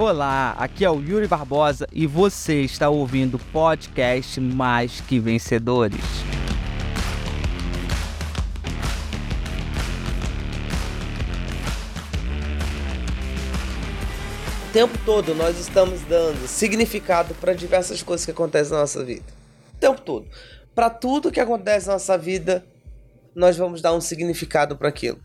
Olá, aqui é o Yuri Barbosa e você está ouvindo o podcast Mais Que Vencedores. O tempo todo nós estamos dando significado para diversas coisas que acontecem na nossa vida. O tempo todo. Para tudo que acontece na nossa vida, nós vamos dar um significado para aquilo.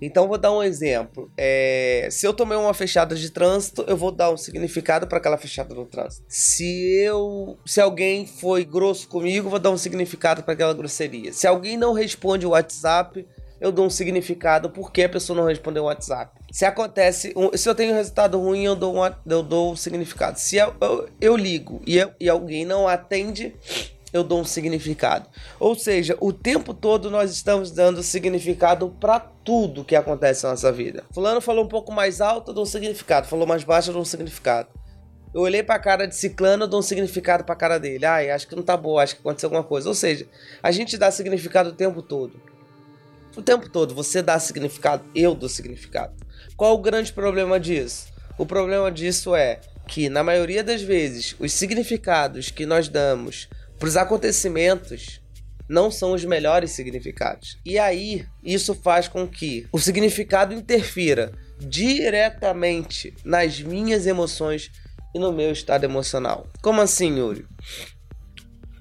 Então vou dar um exemplo. É, se eu tomei uma fechada de trânsito, eu vou dar um significado para aquela fechada no trânsito. Se eu, se alguém foi grosso comigo, vou dar um significado para aquela grosseria. Se alguém não responde o WhatsApp, eu dou um significado porque a pessoa não respondeu o WhatsApp. Se acontece, se eu tenho um resultado ruim, eu dou um, eu dou um significado. Se eu, eu, eu ligo e, eu, e alguém não atende, eu dou um significado. Ou seja, o tempo todo nós estamos dando significado para tudo que acontece na nossa vida. Fulano falou um pouco mais alto, eu dou um significado. Falou mais baixo, eu dou um significado. Eu olhei para a cara de ciclano, eu dou um significado para a cara dele. Ai, acho que não tá boa, acho que aconteceu alguma coisa. Ou seja, a gente dá significado o tempo todo. O tempo todo você dá significado, eu dou significado. Qual o grande problema disso? O problema disso é que, na maioria das vezes, os significados que nós damos para os acontecimentos não são os melhores significados. E aí, isso faz com que o significado interfira diretamente nas minhas emoções e no meu estado emocional. Como assim, Yuri?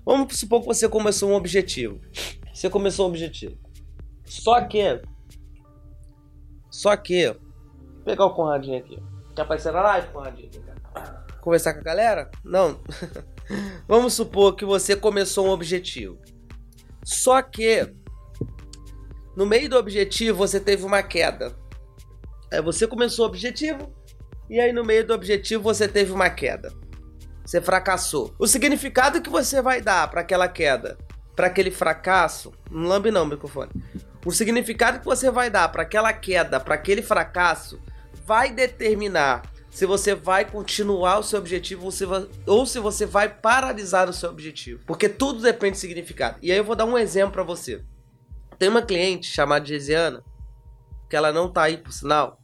Vamos supor que você começou um objetivo. Você começou um objetivo. Só que. Só que. Vou pegar o Conradinho aqui. Quer aparecer na live, Conradinho? Conversar com a galera? Não. Vamos supor que você começou um objetivo. Só que no meio do objetivo você teve uma queda. Aí você começou o objetivo e aí no meio do objetivo você teve uma queda. Você fracassou. O significado que você vai dar para aquela queda, para aquele fracasso, não lambe não, microfone. O significado que você vai dar para aquela queda, para aquele fracasso, vai determinar se você vai continuar o seu objetivo ou se, ou se você vai paralisar o seu objetivo. Porque tudo depende do significado. E aí eu vou dar um exemplo para você. Tem uma cliente chamada Gesiana, que ela não tá aí por sinal,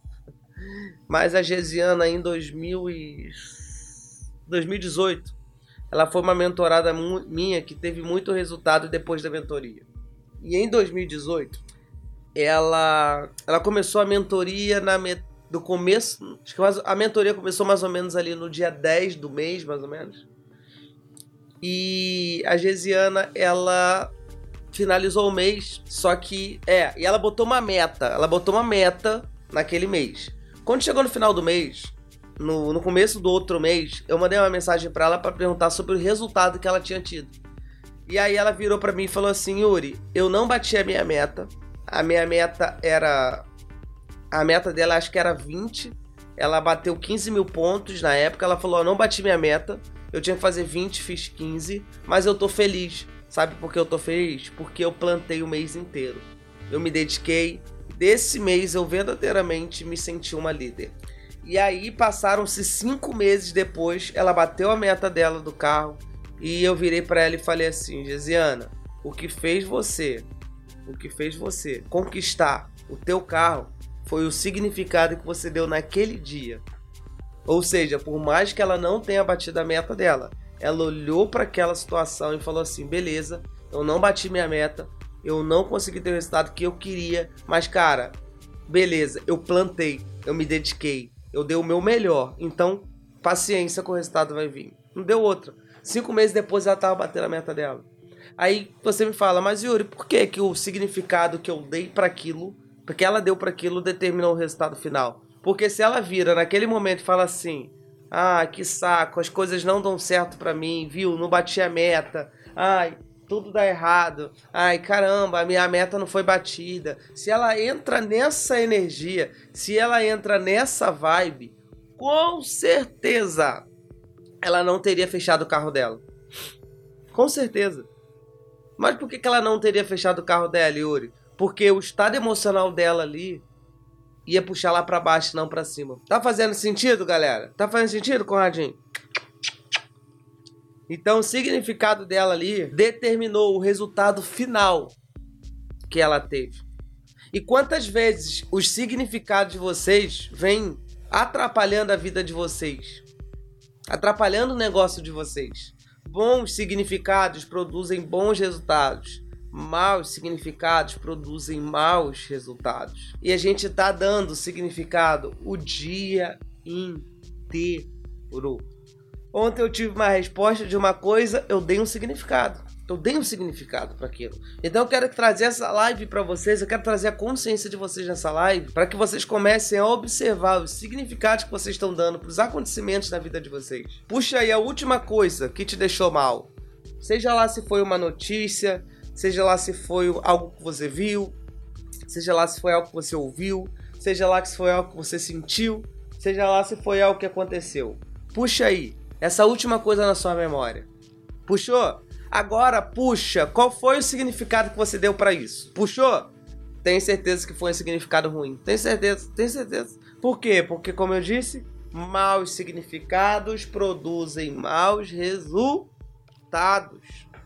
mas a Gesiana em 2000 e... 2018, ela foi uma mentorada minha que teve muito resultado depois da mentoria. E em 2018, ela, ela começou a mentoria na, do começo. Acho que a mentoria começou mais ou menos ali no dia 10 do mês, mais ou menos. E a Gesiana, ela finalizou o mês, só que. É, e ela botou uma meta. Ela botou uma meta naquele mês. Quando chegou no final do mês, no, no começo do outro mês, eu mandei uma mensagem para ela para perguntar sobre o resultado que ela tinha tido. E aí ela virou para mim e falou assim: Yuri, eu não bati a minha meta. A minha meta era a meta dela acho que era 20. Ela bateu 15 mil pontos na época. Ela falou: não bati minha meta. Eu tinha que fazer 20, fiz 15. Mas eu tô feliz. Sabe por que eu tô feliz? Porque eu plantei o mês inteiro. Eu me dediquei. Desse mês eu verdadeiramente me senti uma líder. E aí passaram-se cinco meses depois, ela bateu a meta dela do carro e eu virei para ela e falei assim, Gesiana, o que fez você, o que fez você conquistar o teu carro foi o significado que você deu naquele dia. Ou seja, por mais que ela não tenha batido a meta dela, ela olhou para aquela situação e falou assim: beleza, eu não bati minha meta, eu não consegui ter o resultado que eu queria, mas cara, beleza, eu plantei, eu me dediquei, eu dei o meu melhor, então paciência que o resultado vai vir. Não deu outra. Cinco meses depois ela estava batendo a meta dela. Aí você me fala, mas Yuri, por que, que o significado que eu dei para aquilo porque ela deu para aquilo determinou o resultado final. Porque se ela vira naquele momento e fala assim: "Ah, que saco, as coisas não dão certo para mim, viu? Não bati a meta. Ai, tudo dá errado. Ai, caramba, a minha meta não foi batida". Se ela entra nessa energia, se ela entra nessa vibe, com certeza ela não teria fechado o carro dela. Com certeza. Mas por que, que ela não teria fechado o carro dela, Yuri? Porque o estado emocional dela ali ia puxar lá para baixo, não para cima. Tá fazendo sentido, galera? Tá fazendo sentido, Conradinho? Então, o significado dela ali determinou o resultado final que ela teve. E quantas vezes os significados de vocês vêm atrapalhando a vida de vocês, atrapalhando o negócio de vocês. Bons significados produzem bons resultados. Maus significados produzem maus resultados. E a gente está dando significado o dia inteiro. Ontem eu tive uma resposta de uma coisa, eu dei um significado. Eu dei um significado para aquilo. Então eu quero trazer essa live para vocês, eu quero trazer a consciência de vocês nessa live, para que vocês comecem a observar os significados que vocês estão dando para os acontecimentos na vida de vocês. Puxa aí a última coisa que te deixou mal. Seja lá se foi uma notícia, seja lá se foi algo que você viu, seja lá se foi algo que você ouviu, seja lá se foi algo que você sentiu, seja lá se foi algo que aconteceu. Puxa aí essa última coisa na sua memória. Puxou? Agora puxa, qual foi o significado que você deu para isso? Puxou? Tenho certeza que foi um significado ruim. Tenho certeza, tenho certeza. Por quê? Porque, como eu disse, maus significados produzem maus resultados.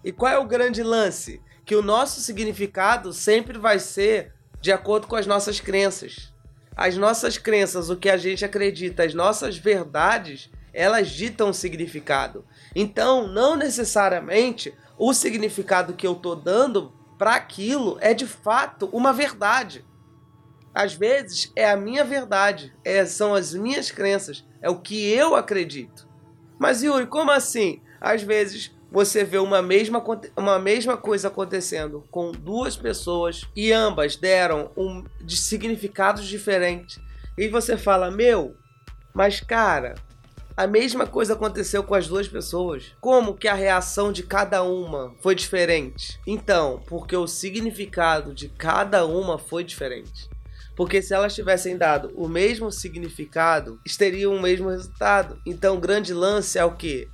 E qual é o grande lance? Que o nosso significado sempre vai ser de acordo com as nossas crenças. As nossas crenças, o que a gente acredita, as nossas verdades, elas ditam o significado. Então, não necessariamente o significado que eu estou dando para aquilo é de fato uma verdade. Às vezes é a minha verdade, é, são as minhas crenças, é o que eu acredito. Mas Yuri, como assim? Às vezes você vê uma mesma, uma mesma coisa acontecendo com duas pessoas e ambas deram um, de significados diferentes. E você fala, meu, mas cara, a mesma coisa aconteceu com as duas pessoas. Como que a reação de cada uma foi diferente? Então, porque o significado de cada uma foi diferente. Porque se elas tivessem dado o mesmo significado, teriam o mesmo resultado. Então, o grande lance é o que?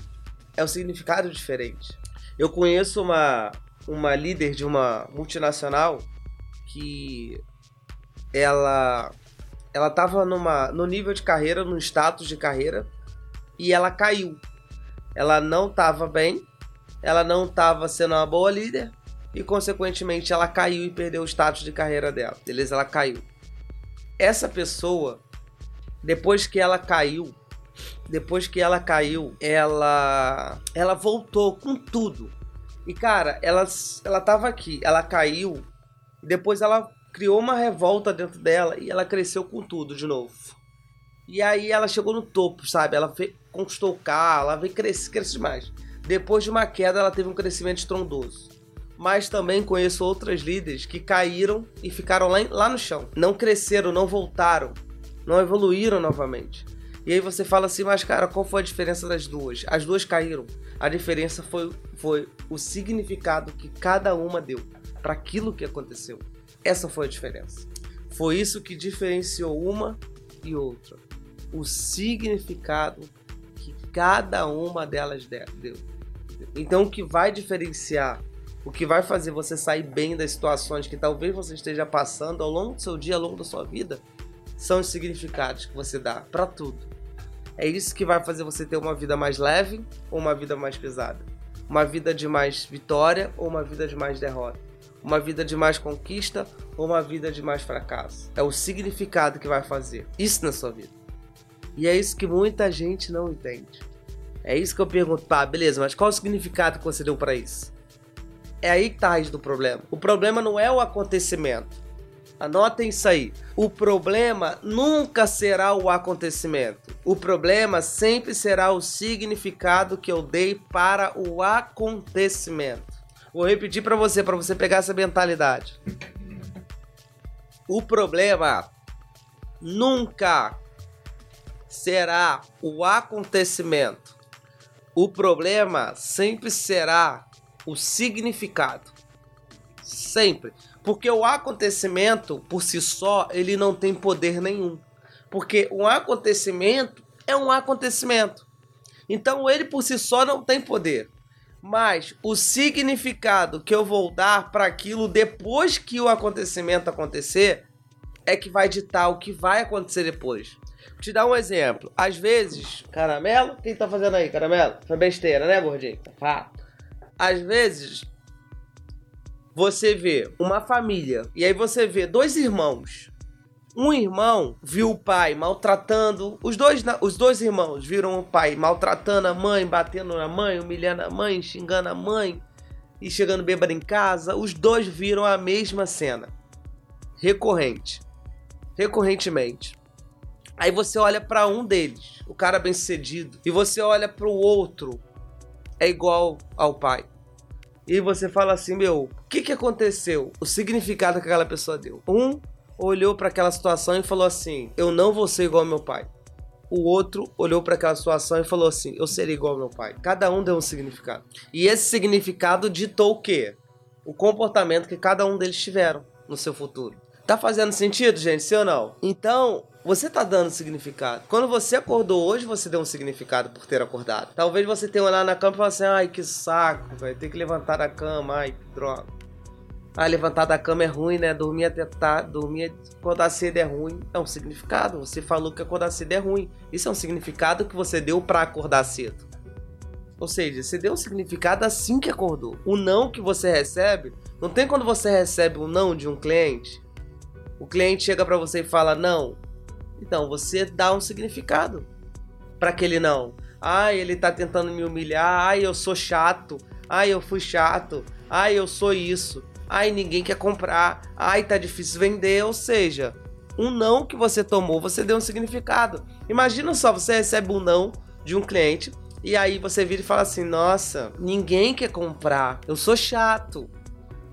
É o significado diferente. Eu conheço uma, uma líder de uma multinacional que ela ela estava numa no nível de carreira, no status de carreira e ela caiu. Ela não estava bem, ela não estava sendo uma boa líder e, consequentemente, ela caiu e perdeu o status de carreira dela. Beleza? Ela caiu. Essa pessoa, depois que ela caiu, depois que ela caiu, ela ela voltou com tudo. E cara, ela ela tava aqui, ela caiu, depois ela criou uma revolta dentro dela e ela cresceu com tudo de novo. E aí ela chegou no topo, sabe? Ela conquistou o carro, ela veio crescer, crescer demais. Depois de uma queda, ela teve um crescimento estrondoso. Mas também conheço outras líderes que caíram e ficaram lá, lá no chão. Não cresceram, não voltaram, não evoluíram novamente. E aí você fala assim, mas cara, qual foi a diferença das duas? As duas caíram. A diferença foi, foi o significado que cada uma deu para aquilo que aconteceu. Essa foi a diferença. Foi isso que diferenciou uma e outra o significado que cada uma delas deu. Então, o que vai diferenciar, o que vai fazer você sair bem das situações que talvez você esteja passando ao longo do seu dia, ao longo da sua vida, são os significados que você dá para tudo. É isso que vai fazer você ter uma vida mais leve ou uma vida mais pesada. Uma vida de mais vitória ou uma vida de mais derrota. Uma vida de mais conquista ou uma vida de mais fracasso. É o significado que vai fazer isso na sua vida. E é isso que muita gente não entende. É isso que eu pergunto, pá, beleza, mas qual o significado que você deu para isso? É aí que tá a raiz do problema. O problema não é o acontecimento. Anotem isso aí. O problema nunca será o acontecimento. O problema sempre será o significado que eu dei para o acontecimento. Vou repetir para você, para você pegar essa mentalidade. O problema nunca será o acontecimento. O problema sempre será o significado. Sempre. Porque o acontecimento por si só, ele não tem poder nenhum. Porque um acontecimento é um acontecimento. Então ele por si só não tem poder. Mas o significado que eu vou dar para aquilo depois que o acontecimento acontecer é que vai ditar o que vai acontecer depois. Vou te dar um exemplo. Às vezes, caramelo, quem tá fazendo aí, caramelo? Foi besteira, né, gordinho? Fato. Às vezes, você vê uma família e aí você vê dois irmãos. Um irmão viu o pai maltratando. Os dois, os dois irmãos viram o pai maltratando a mãe, batendo na mãe, humilhando a mãe, xingando a mãe e chegando bêbado em casa. Os dois viram a mesma cena. Recorrente. Recorrentemente. Aí você olha para um deles, o cara bem sucedido, e você olha para o outro, é igual ao pai. E você fala assim, meu, o que, que aconteceu? O significado que aquela pessoa deu. Um olhou para aquela situação e falou assim: Eu não vou ser igual ao meu pai. O outro olhou para aquela situação e falou assim: Eu serei igual ao meu pai. Cada um deu um significado. E esse significado ditou o quê? O comportamento que cada um deles tiveram no seu futuro. Tá fazendo sentido, gente? Sim ou não? Então, você tá dando significado. Quando você acordou hoje, você deu um significado por ter acordado. Talvez você tenha olhado na cama e falado assim: ai, que saco, vai ter que levantar da cama, ai, que droga. Ah, levantar da cama é ruim, né? Dormir até tarde, dormir acordar cedo é ruim. É um significado. Você falou que acordar cedo é ruim. Isso é um significado que você deu para acordar cedo. Ou seja, você deu um significado assim que acordou. O não que você recebe, não tem quando você recebe um não de um cliente. O cliente chega para você e fala não. Então você dá um significado para aquele não. Ah, ele tá tentando me humilhar. Ah, eu sou chato. Ah, eu fui chato. Ah, eu sou isso ai, ninguém quer comprar, ai, tá difícil vender, ou seja, um não que você tomou, você deu um significado. Imagina só, você recebe um não de um cliente e aí você vira e fala assim: "Nossa, ninguém quer comprar. Eu sou chato".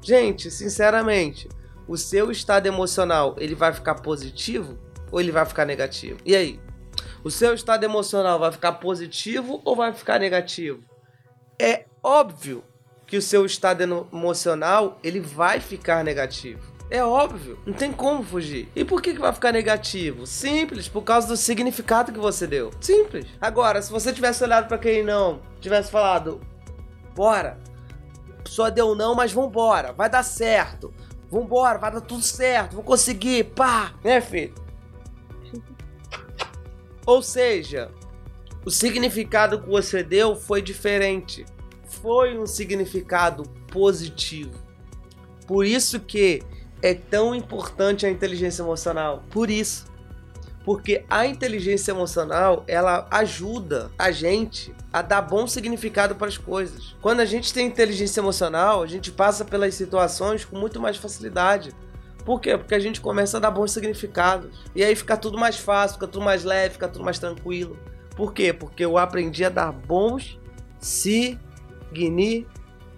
Gente, sinceramente, o seu estado emocional, ele vai ficar positivo ou ele vai ficar negativo? E aí? O seu estado emocional vai ficar positivo ou vai ficar negativo? É óbvio que o seu estado emocional ele vai ficar negativo. É óbvio, não tem como fugir. E por que, que vai ficar negativo? Simples, por causa do significado que você deu. Simples. Agora, se você tivesse olhado para quem não, tivesse falado, bora, só deu não, mas vambora, vai dar certo. Vambora, vai dar tudo certo, vou conseguir, pá, né, filho? Ou seja, o significado que você deu foi diferente foi um significado positivo. Por isso que é tão importante a inteligência emocional. Por isso. Porque a inteligência emocional, ela ajuda a gente a dar bom significado para as coisas. Quando a gente tem inteligência emocional, a gente passa pelas situações com muito mais facilidade. Por quê? Porque a gente começa a dar bons significados. E aí fica tudo mais fácil, fica tudo mais leve, fica tudo mais tranquilo. Por quê? Porque eu aprendi a dar bons significados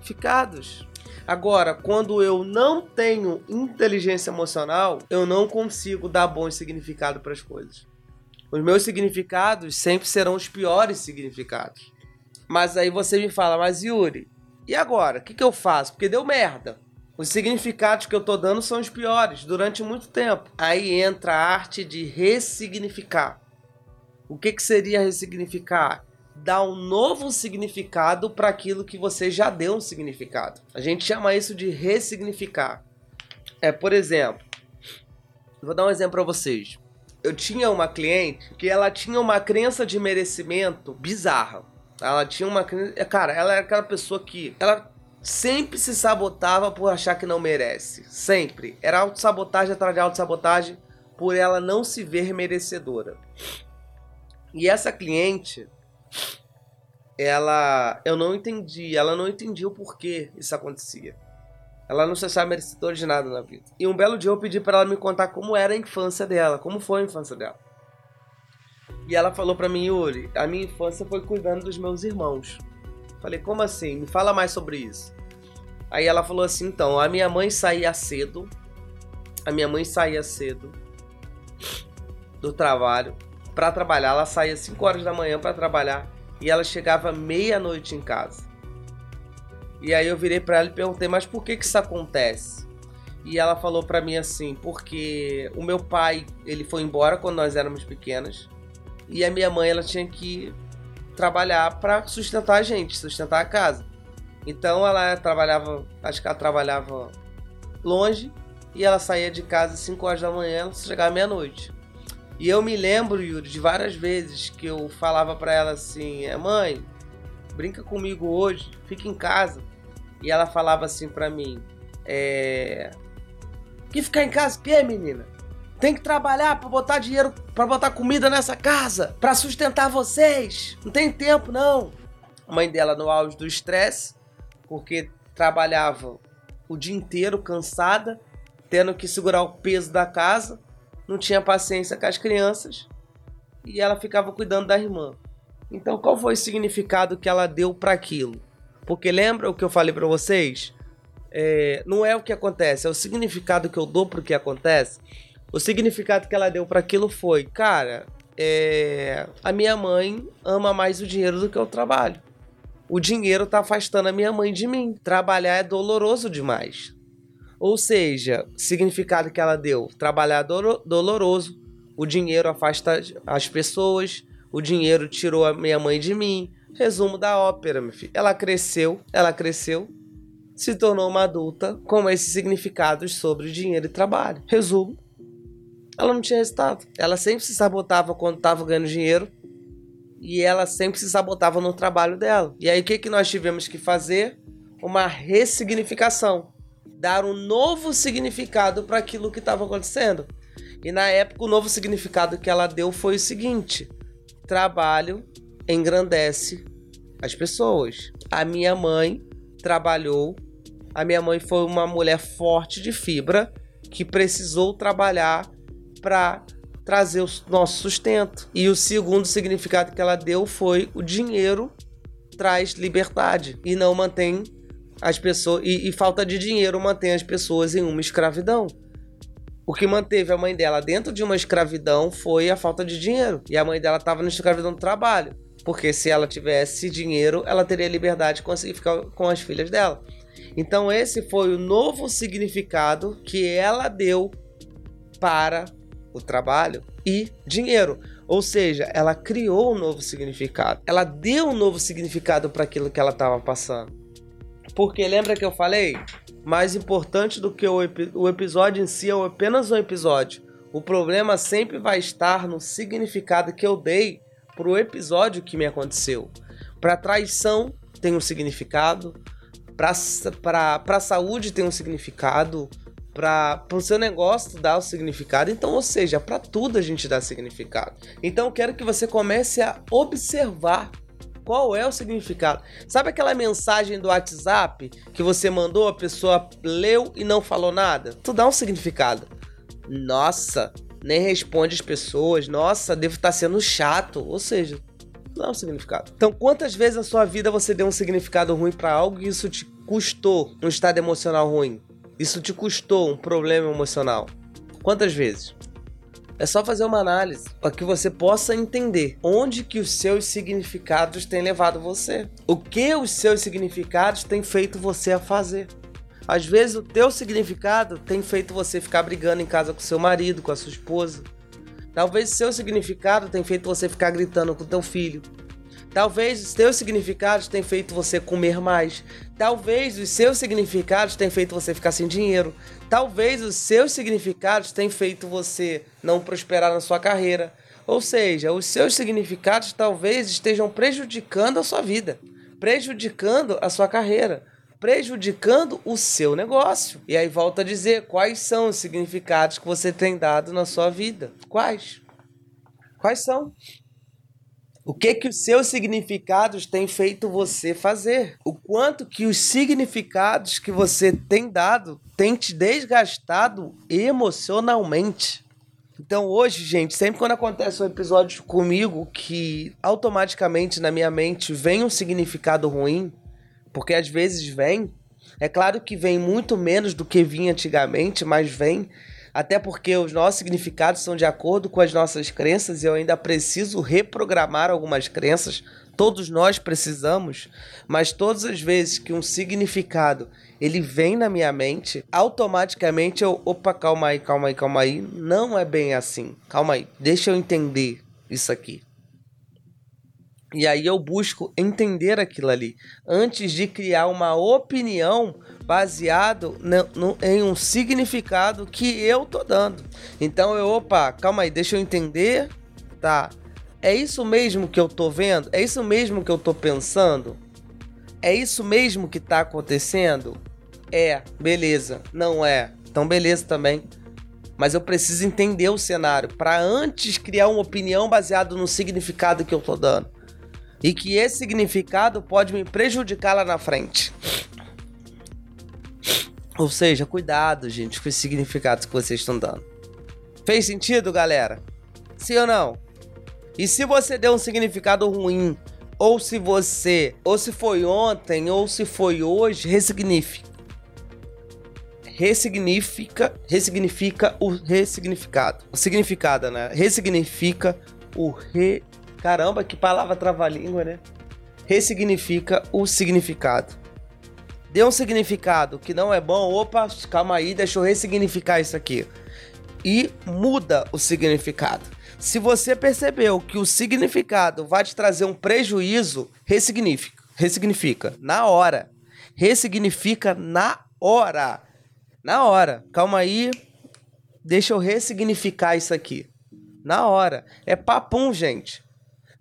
significados. Agora, quando eu não tenho inteligência emocional, eu não consigo dar bom significado para as coisas. Os meus significados sempre serão os piores significados. Mas aí você me fala, mas Yuri, e agora? O que, que eu faço? Porque deu merda. Os significados que eu tô dando são os piores durante muito tempo. Aí entra a arte de ressignificar. O que, que seria ressignificar? dar um novo significado para aquilo que você já deu um significado. A gente chama isso de ressignificar. É, por exemplo, vou dar um exemplo para vocês. Eu tinha uma cliente que ela tinha uma crença de merecimento bizarra. Ela tinha uma cara, ela era aquela pessoa que ela sempre se sabotava por achar que não merece, sempre. Era autossabotagem atrás de autossabotagem por ela não se ver merecedora. E essa cliente, ela eu não entendi, ela não entendia o porquê isso acontecia. Ela não se achava merecedora de nada na vida. E um belo dia eu pedi para ela me contar como era a infância dela, como foi a infância dela. E ela falou para mim, Yuri, a minha infância foi cuidando dos meus irmãos. Falei, como assim? Me fala mais sobre isso. Aí ela falou assim, então, a minha mãe saía cedo, a minha mãe saía cedo do trabalho para trabalhar, ela saía 5 horas da manhã para trabalhar e ela chegava meia-noite em casa. E aí eu virei para ela e perguntei: "Mas por que que isso acontece?" E ela falou para mim assim: "Porque o meu pai, ele foi embora quando nós éramos pequenas, e a minha mãe ela tinha que trabalhar para sustentar a gente, sustentar a casa. Então ela trabalhava, acho que ela trabalhava longe e ela saía de casa às 5 horas da manhã, chegava meia-noite. E eu me lembro, Yuri, de várias vezes que eu falava para ela assim: é, mãe, brinca comigo hoje, fica em casa. E ela falava assim para mim: é. Que ficar em casa? Que, menina? Tem que trabalhar para botar dinheiro, para botar comida nessa casa, para sustentar vocês. Não tem tempo não. A mãe dela no auge do estresse, porque trabalhava o dia inteiro cansada, tendo que segurar o peso da casa, não tinha paciência com as crianças e ela ficava cuidando da irmã. Então, qual foi o significado que ela deu para aquilo? Porque lembra o que eu falei para vocês? É, não é o que acontece, é o significado que eu dou pro que acontece. O significado que ela deu para aquilo foi, cara, é, a minha mãe ama mais o dinheiro do que o trabalho. O dinheiro tá afastando a minha mãe de mim. Trabalhar é doloroso demais. Ou seja, significado que ela deu, trabalhar é doloroso, o dinheiro afasta as pessoas, o dinheiro tirou a minha mãe de mim. Resumo da ópera, meu filho. Ela cresceu, ela cresceu, se tornou uma adulta com esses significados sobre dinheiro e trabalho. Resumo. Ela não tinha resultado. Ela sempre se sabotava quando estava ganhando dinheiro e ela sempre se sabotava no trabalho dela. E aí o que, que nós tivemos que fazer? Uma ressignificação. Dar um novo significado para aquilo que estava acontecendo. E na época o novo significado que ela deu foi o seguinte: trabalho engrandece as pessoas. A minha mãe trabalhou, a minha mãe foi uma mulher forte de fibra que precisou trabalhar para trazer o nosso sustento. E o segundo significado que ela deu foi o dinheiro traz liberdade e não mantém as pessoas e, e falta de dinheiro mantém as pessoas em uma escravidão. O que manteve a mãe dela dentro de uma escravidão foi a falta de dinheiro. E a mãe dela estava na escravidão do trabalho. Porque se ela tivesse dinheiro, ela teria liberdade de conseguir ficar com as filhas dela. Então, esse foi o novo significado que ela deu para o trabalho e dinheiro. Ou seja, ela criou um novo significado. Ela deu um novo significado para aquilo que ela estava passando. Porque lembra que eu falei? mais importante do que o, epi o episódio em si é apenas um episódio. O problema sempre vai estar no significado que eu dei para o episódio que me aconteceu. Para traição tem um significado, para a saúde tem um significado, para o seu negócio dá o significado. Então, ou seja, para tudo a gente dá significado. Então, quero que você comece a observar qual é o significado? Sabe aquela mensagem do WhatsApp que você mandou, a pessoa leu e não falou nada? Tu dá um significado. Nossa, nem responde as pessoas. Nossa, devo estar sendo chato. Ou seja, dá um significado. Então, quantas vezes na sua vida você deu um significado ruim para algo e isso te custou um estado emocional ruim? Isso te custou um problema emocional? Quantas vezes? É só fazer uma análise para que você possa entender onde que os seus significados têm levado você. O que os seus significados têm feito você a fazer. Às vezes o teu significado tem feito você ficar brigando em casa com seu marido, com a sua esposa. Talvez o seu significado tenha feito você ficar gritando com teu filho. Talvez os seus significados tenham feito você comer mais. Talvez os seus significados tenham feito você ficar sem dinheiro. Talvez os seus significados tenham feito você não prosperar na sua carreira. Ou seja, os seus significados talvez estejam prejudicando a sua vida, prejudicando a sua carreira, prejudicando o seu negócio. E aí volta a dizer quais são os significados que você tem dado na sua vida. Quais? Quais são? O que que os seus significados têm feito você fazer? O quanto que os significados que você tem dado têm te desgastado emocionalmente? Então hoje, gente, sempre quando acontece um episódio comigo que automaticamente na minha mente vem um significado ruim, porque às vezes vem, é claro que vem muito menos do que vinha antigamente, mas vem até porque os nossos significados são de acordo com as nossas crenças e eu ainda preciso reprogramar algumas crenças. Todos nós precisamos, mas todas as vezes que um significado ele vem na minha mente, automaticamente eu, opa, calma aí, calma aí, calma aí, não é bem assim. Calma aí, deixa eu entender isso aqui. E aí eu busco entender aquilo ali antes de criar uma opinião baseado no, no, em um significado que eu tô dando. Então eu, opa, calma aí, deixa eu entender. Tá. É isso mesmo que eu tô vendo? É isso mesmo que eu tô pensando? É isso mesmo que tá acontecendo? É, beleza. Não é. Então beleza também. mas eu preciso entender o cenário para antes criar uma opinião baseada no significado que eu tô dando. E que esse significado pode me prejudicar lá na frente. Ou seja, cuidado, gente, com os significados que vocês estão dando. Fez sentido, galera? Sim ou não? E se você deu um significado ruim, ou se você, ou se foi ontem, ou se foi hoje, ressignifica. Ressignifica, ressignifica o ressignificado. O significado, né? Ressignifica o re. Caramba, que palavra trava-língua, né? Ressignifica o significado deu um significado que não é bom, opa, calma aí, deixa eu ressignificar isso aqui. E muda o significado. Se você percebeu que o significado vai te trazer um prejuízo, ressignifica. Ressignifica na hora. Ressignifica na hora. Na hora. Calma aí. Deixa eu ressignificar isso aqui. Na hora. É papum, gente.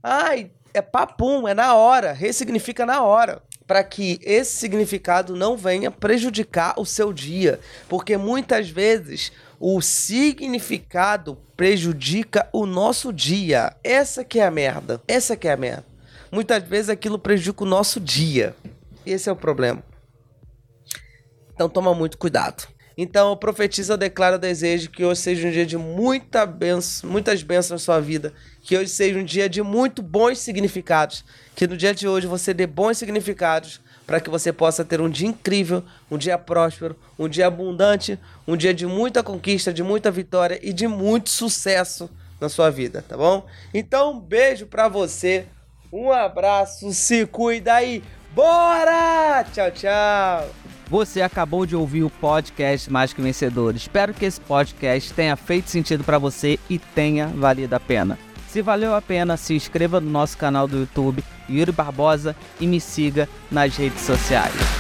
Ai, é papum, é na hora. Ressignifica na hora para que esse significado não venha prejudicar o seu dia, porque muitas vezes o significado prejudica o nosso dia. Essa que é a merda. Essa que é a merda. Muitas vezes aquilo prejudica o nosso dia. Esse é o problema. Então toma muito cuidado. Então eu profetizo, eu declaro, eu desejo que hoje seja um dia de muita benção, muitas bênçãos na sua vida. Que hoje seja um dia de muito bons significados. Que no dia de hoje você dê bons significados para que você possa ter um dia incrível, um dia próspero, um dia abundante, um dia de muita conquista, de muita vitória e de muito sucesso na sua vida, tá bom? Então, um beijo para você, um abraço, se cuida aí, bora! Tchau, tchau! Você acabou de ouvir o podcast Mais que Vencedor. Espero que esse podcast tenha feito sentido para você e tenha valido a pena. Se valeu a pena, se inscreva no nosso canal do YouTube, Yuri Barbosa, e me siga nas redes sociais.